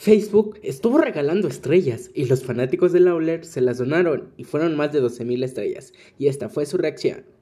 Facebook estuvo regalando estrellas y los fanáticos de Lawler se las donaron y fueron más de 12.000 estrellas y esta fue su reacción.